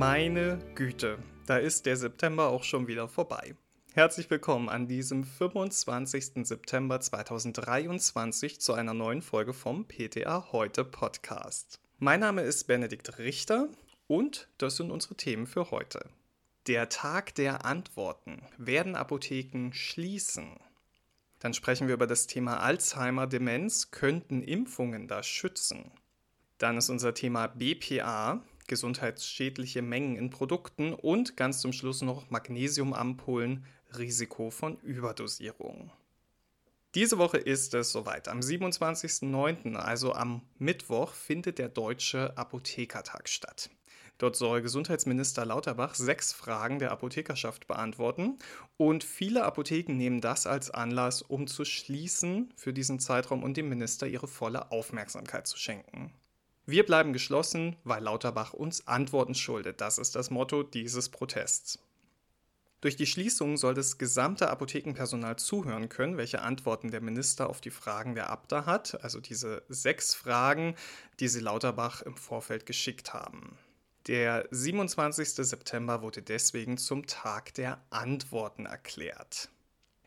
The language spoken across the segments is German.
Meine Güte, da ist der September auch schon wieder vorbei. Herzlich willkommen an diesem 25. September 2023 zu einer neuen Folge vom PTA Heute Podcast. Mein Name ist Benedikt Richter und das sind unsere Themen für heute. Der Tag der Antworten. Werden Apotheken schließen? Dann sprechen wir über das Thema Alzheimer, Demenz. Könnten Impfungen da schützen? Dann ist unser Thema BPA, gesundheitsschädliche Mengen in Produkten und ganz zum Schluss noch Magnesiumampullen, Risiko von Überdosierung. Diese Woche ist es soweit. Am 27.09., also am Mittwoch, findet der Deutsche Apothekertag statt. Dort soll Gesundheitsminister Lauterbach sechs Fragen der Apothekerschaft beantworten und viele Apotheken nehmen das als Anlass, um zu schließen für diesen Zeitraum und dem Minister ihre volle Aufmerksamkeit zu schenken. Wir bleiben geschlossen, weil Lauterbach uns Antworten schuldet. Das ist das Motto dieses Protests. Durch die Schließung soll das gesamte Apothekenpersonal zuhören können, welche Antworten der Minister auf die Fragen der Abda hat, also diese sechs Fragen, die sie Lauterbach im Vorfeld geschickt haben. Der 27. September wurde deswegen zum Tag der Antworten erklärt.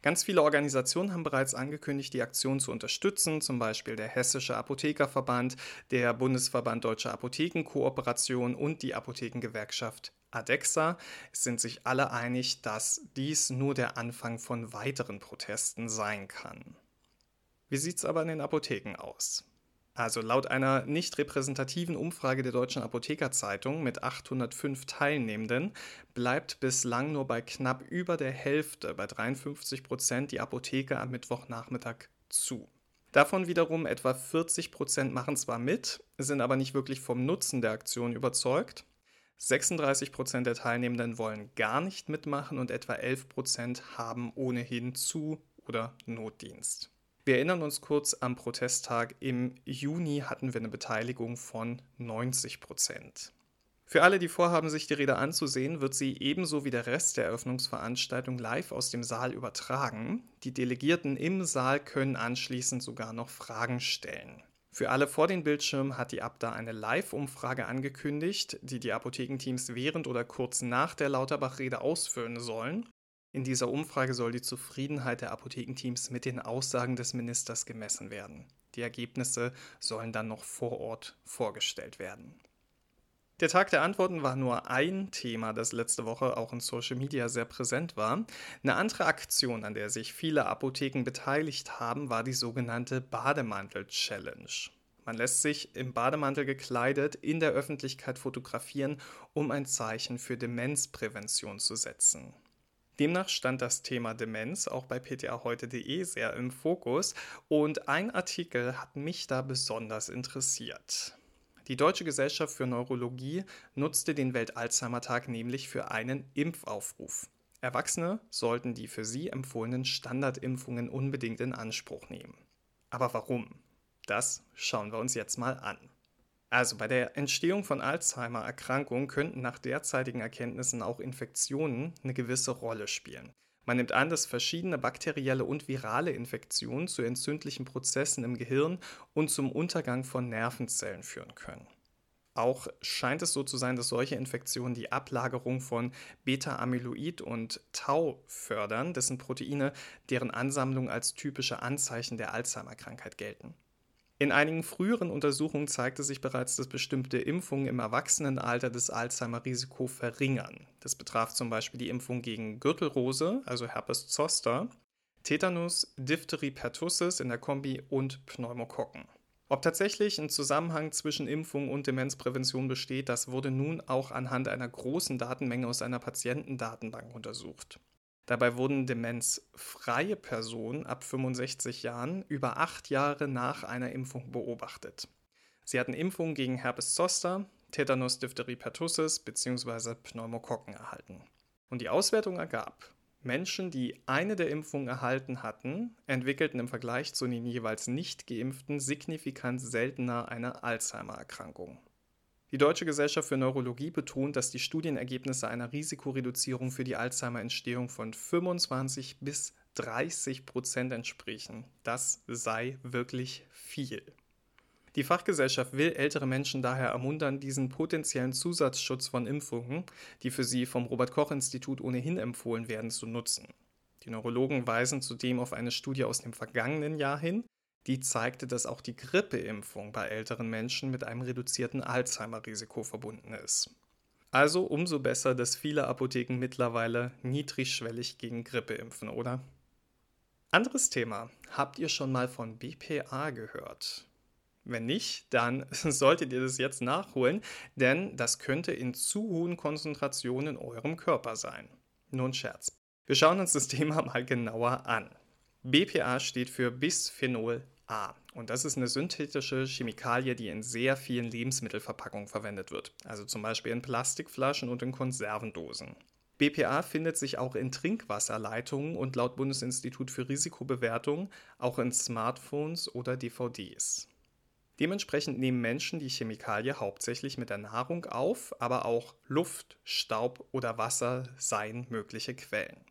Ganz viele Organisationen haben bereits angekündigt, die Aktion zu unterstützen, zum Beispiel der Hessische Apothekerverband, der Bundesverband Deutscher Apothekenkooperation und die Apothekengewerkschaft ADEXA. Es sind sich alle einig, dass dies nur der Anfang von weiteren Protesten sein kann. Wie sieht es aber in den Apotheken aus? Also laut einer nicht repräsentativen Umfrage der Deutschen Apothekerzeitung mit 805 Teilnehmenden bleibt bislang nur bei knapp über der Hälfte, bei 53 Prozent, die Apotheke am Mittwochnachmittag zu. Davon wiederum etwa 40 Prozent machen zwar mit, sind aber nicht wirklich vom Nutzen der Aktion überzeugt. 36 Prozent der Teilnehmenden wollen gar nicht mitmachen und etwa 11 Prozent haben ohnehin zu oder Notdienst. Wir erinnern uns kurz am Protesttag. Im Juni hatten wir eine Beteiligung von 90 Prozent. Für alle, die vorhaben, sich die Rede anzusehen, wird sie ebenso wie der Rest der Eröffnungsveranstaltung live aus dem Saal übertragen. Die Delegierten im Saal können anschließend sogar noch Fragen stellen. Für alle vor den Bildschirmen hat die Abda eine Live-Umfrage angekündigt, die die Apothekenteams während oder kurz nach der Lauterbach-Rede ausfüllen sollen. In dieser Umfrage soll die Zufriedenheit der Apothekenteams mit den Aussagen des Ministers gemessen werden. Die Ergebnisse sollen dann noch vor Ort vorgestellt werden. Der Tag der Antworten war nur ein Thema, das letzte Woche auch in Social Media sehr präsent war. Eine andere Aktion, an der sich viele Apotheken beteiligt haben, war die sogenannte Bademantel-Challenge. Man lässt sich im Bademantel gekleidet in der Öffentlichkeit fotografieren, um ein Zeichen für Demenzprävention zu setzen. Demnach stand das Thema Demenz auch bei ptaheute.de sehr im Fokus und ein Artikel hat mich da besonders interessiert. Die Deutsche Gesellschaft für Neurologie nutzte den Welt-Alzheimer-Tag nämlich für einen Impfaufruf. Erwachsene sollten die für sie empfohlenen Standardimpfungen unbedingt in Anspruch nehmen. Aber warum? Das schauen wir uns jetzt mal an. Also bei der Entstehung von Alzheimer-Erkrankungen könnten nach derzeitigen Erkenntnissen auch Infektionen eine gewisse Rolle spielen. Man nimmt an, dass verschiedene bakterielle und virale Infektionen zu entzündlichen Prozessen im Gehirn und zum Untergang von Nervenzellen führen können. Auch scheint es so zu sein, dass solche Infektionen die Ablagerung von Beta-Amyloid und Tau fördern, dessen Proteine deren Ansammlung als typische Anzeichen der Alzheimer-Krankheit gelten. In einigen früheren Untersuchungen zeigte sich bereits, dass bestimmte Impfungen im Erwachsenenalter das Alzheimer-Risiko verringern. Das betraf zum Beispiel die Impfung gegen Gürtelrose, also Herpes zoster, Tetanus, Diphtherie pertussis in der Kombi und Pneumokokken. Ob tatsächlich ein Zusammenhang zwischen Impfung und Demenzprävention besteht, das wurde nun auch anhand einer großen Datenmenge aus einer Patientendatenbank untersucht. Dabei wurden demenzfreie Personen ab 65 Jahren über acht Jahre nach einer Impfung beobachtet. Sie hatten Impfungen gegen Herpes zoster, Tetanus diphtherie pertussis bzw. Pneumokokken erhalten. Und die Auswertung ergab, Menschen, die eine der Impfungen erhalten hatten, entwickelten im Vergleich zu den jeweils nicht geimpften signifikant seltener eine Alzheimer-Erkrankung. Die Deutsche Gesellschaft für Neurologie betont, dass die Studienergebnisse einer Risikoreduzierung für die Alzheimer-Entstehung von 25 bis 30 Prozent entsprechen. Das sei wirklich viel. Die Fachgesellschaft will ältere Menschen daher ermuntern, diesen potenziellen Zusatzschutz von Impfungen, die für sie vom Robert Koch Institut ohnehin empfohlen werden, zu nutzen. Die Neurologen weisen zudem auf eine Studie aus dem vergangenen Jahr hin, die zeigte, dass auch die Grippeimpfung bei älteren Menschen mit einem reduzierten Alzheimer-Risiko verbunden ist. Also umso besser, dass viele Apotheken mittlerweile niedrigschwellig gegen Grippe impfen, oder? Anderes Thema. Habt ihr schon mal von BPA gehört? Wenn nicht, dann solltet ihr das jetzt nachholen, denn das könnte in zu hohen Konzentrationen in eurem Körper sein. Nun Scherz. Wir schauen uns das Thema mal genauer an. BPA steht für Bisphenol A und das ist eine synthetische Chemikalie, die in sehr vielen Lebensmittelverpackungen verwendet wird, also zum Beispiel in Plastikflaschen und in Konservendosen. BPA findet sich auch in Trinkwasserleitungen und laut Bundesinstitut für Risikobewertung auch in Smartphones oder DVDs. Dementsprechend nehmen Menschen die Chemikalie hauptsächlich mit der Nahrung auf, aber auch Luft, Staub oder Wasser seien mögliche Quellen.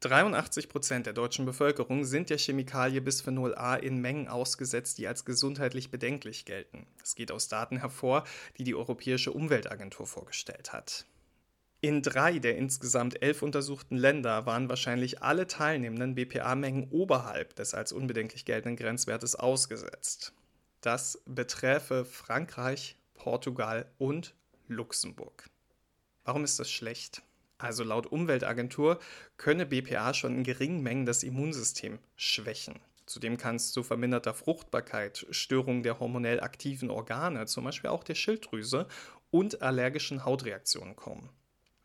83 Prozent der deutschen Bevölkerung sind der Chemikalie Bisphenol A in Mengen ausgesetzt, die als gesundheitlich bedenklich gelten. Das geht aus Daten hervor, die die Europäische Umweltagentur vorgestellt hat. In drei der insgesamt elf untersuchten Länder waren wahrscheinlich alle teilnehmenden BPA-Mengen oberhalb des als unbedenklich geltenden Grenzwertes ausgesetzt. Das beträfe Frankreich, Portugal und Luxemburg. Warum ist das schlecht? Also laut Umweltagentur könne BPA schon in geringen Mengen das Immunsystem schwächen. Zudem kann es zu verminderter Fruchtbarkeit, Störungen der hormonell aktiven Organe, zum Beispiel auch der Schilddrüse, und allergischen Hautreaktionen kommen.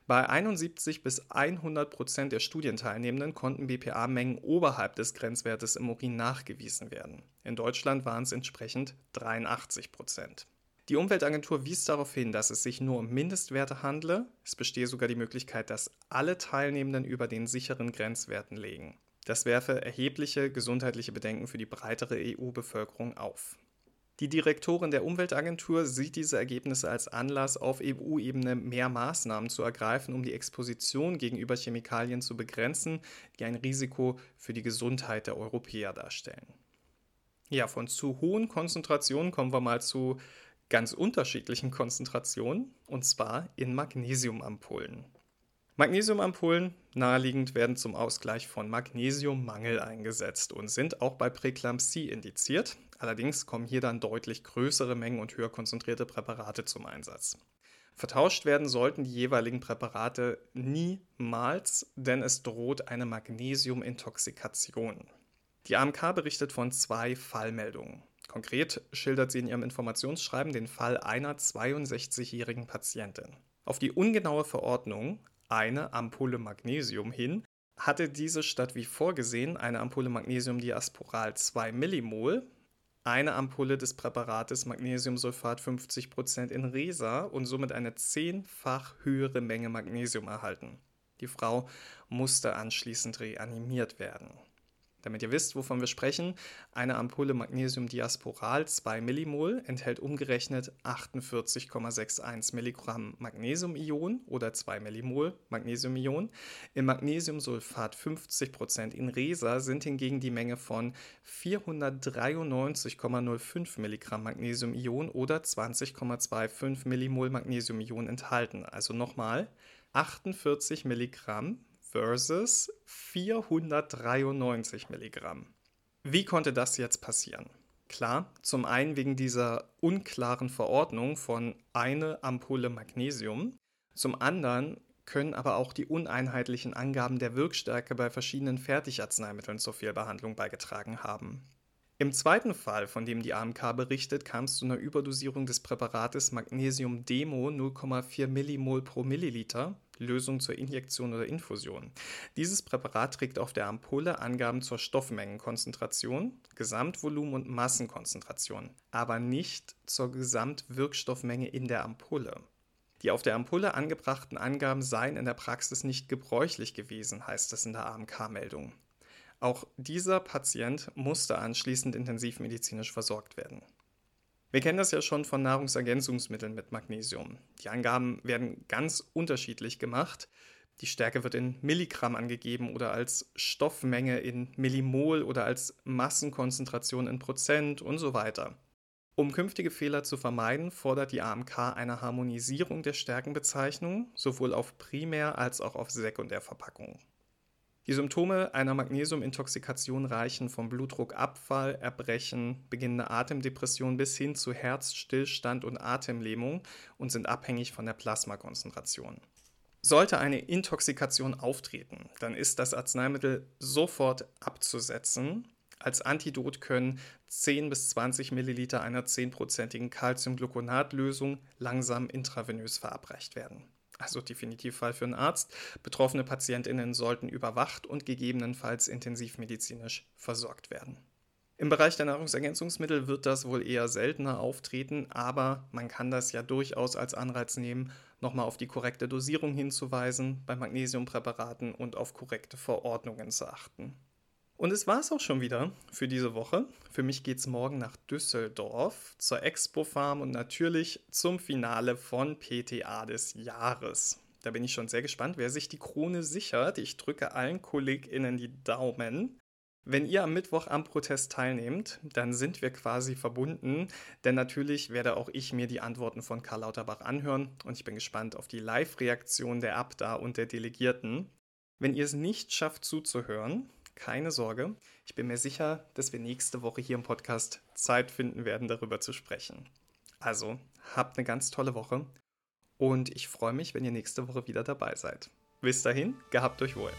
Bei 71 bis 100 Prozent der Studienteilnehmenden konnten BPA-Mengen oberhalb des Grenzwertes im Urin nachgewiesen werden. In Deutschland waren es entsprechend 83 Prozent. Die Umweltagentur wies darauf hin, dass es sich nur um Mindestwerte handle. Es bestehe sogar die Möglichkeit, dass alle Teilnehmenden über den sicheren Grenzwerten liegen. Das werfe erhebliche gesundheitliche Bedenken für die breitere EU-Bevölkerung auf. Die Direktorin der Umweltagentur sieht diese Ergebnisse als Anlass, auf EU-Ebene mehr Maßnahmen zu ergreifen, um die Exposition gegenüber Chemikalien zu begrenzen, die ein Risiko für die Gesundheit der Europäer darstellen. Ja, von zu hohen Konzentrationen kommen wir mal zu ganz unterschiedlichen Konzentrationen, und zwar in Magnesiumampullen. Magnesiumampullen, naheliegend, werden zum Ausgleich von Magnesiummangel eingesetzt und sind auch bei Präklampsie indiziert. Allerdings kommen hier dann deutlich größere Mengen und höher konzentrierte Präparate zum Einsatz. Vertauscht werden sollten die jeweiligen Präparate niemals, denn es droht eine Magnesiumintoxikation. Die AMK berichtet von zwei Fallmeldungen. Konkret schildert sie in ihrem Informationsschreiben den Fall einer 62-jährigen Patientin. Auf die ungenaue Verordnung eine Ampulle Magnesium hin, hatte diese statt wie vorgesehen eine Ampulle Magnesium Diasporal 2 Millimol, eine Ampulle des Präparates Magnesiumsulfat 50% in Resa und somit eine zehnfach höhere Menge Magnesium erhalten. Die Frau musste anschließend reanimiert werden. Damit ihr wisst, wovon wir sprechen, eine Ampulle Magnesium Diasporal 2 Millimol enthält umgerechnet 48,61 Milligramm Magnesiumion oder 2 Millimol Magnesiumion. Im Magnesiumsulfat 50% in Resa sind hingegen die Menge von 493,05 Milligramm Magnesiumion oder 20,25 Millimol Magnesiumion enthalten. Also nochmal 48 Milligramm versus 493 Milligramm. Wie konnte das jetzt passieren? Klar, zum einen wegen dieser unklaren Verordnung von eine Ampulle Magnesium, zum anderen können aber auch die uneinheitlichen Angaben der Wirkstärke bei verschiedenen Fertigarzneimitteln zur Fehlbehandlung beigetragen haben. Im zweiten Fall, von dem die AMK berichtet, kam es zu einer Überdosierung des Präparates Magnesium Demo 0,4 Millimol pro Milliliter, Lösung zur Injektion oder Infusion. Dieses Präparat trägt auf der Ampulle Angaben zur Stoffmengenkonzentration, Gesamtvolumen und Massenkonzentration, aber nicht zur Gesamtwirkstoffmenge in der Ampulle. Die auf der Ampulle angebrachten Angaben seien in der Praxis nicht gebräuchlich gewesen, heißt es in der AMK-Meldung. Auch dieser Patient musste anschließend intensivmedizinisch versorgt werden. Wir kennen das ja schon von Nahrungsergänzungsmitteln mit Magnesium. Die Angaben werden ganz unterschiedlich gemacht. Die Stärke wird in Milligramm angegeben oder als Stoffmenge in Millimol oder als Massenkonzentration in Prozent und so weiter. Um künftige Fehler zu vermeiden, fordert die AMK eine Harmonisierung der Stärkenbezeichnungen, sowohl auf Primär- als auch auf Sekundärverpackungen. Die Symptome einer Magnesiumintoxikation reichen vom Blutdruckabfall, Erbrechen, beginnende Atemdepression bis hin zu Herzstillstand und Atemlähmung und sind abhängig von der Plasmakonzentration. Sollte eine Intoxikation auftreten, dann ist das Arzneimittel sofort abzusetzen. Als Antidot können 10 bis 20 Milliliter einer 10%igen Calciumgluconatlösung langsam intravenös verabreicht werden also definitiv Fall für einen Arzt. Betroffene Patientinnen sollten überwacht und gegebenenfalls intensivmedizinisch versorgt werden. Im Bereich der Nahrungsergänzungsmittel wird das wohl eher seltener auftreten, aber man kann das ja durchaus als Anreiz nehmen, nochmal auf die korrekte Dosierung hinzuweisen bei Magnesiumpräparaten und auf korrekte Verordnungen zu achten. Und es war es auch schon wieder für diese Woche. Für mich geht es morgen nach Düsseldorf zur Expo Farm und natürlich zum Finale von PTA des Jahres. Da bin ich schon sehr gespannt, wer sich die Krone sichert. Ich drücke allen KollegInnen die Daumen. Wenn ihr am Mittwoch am Protest teilnehmt, dann sind wir quasi verbunden, denn natürlich werde auch ich mir die Antworten von Karl Lauterbach anhören und ich bin gespannt auf die Live-Reaktion der Abda und der Delegierten. Wenn ihr es nicht schafft zuzuhören, keine Sorge. Ich bin mir sicher, dass wir nächste Woche hier im Podcast Zeit finden werden, darüber zu sprechen. Also, habt eine ganz tolle Woche und ich freue mich, wenn ihr nächste Woche wieder dabei seid. Bis dahin, gehabt euch wohl.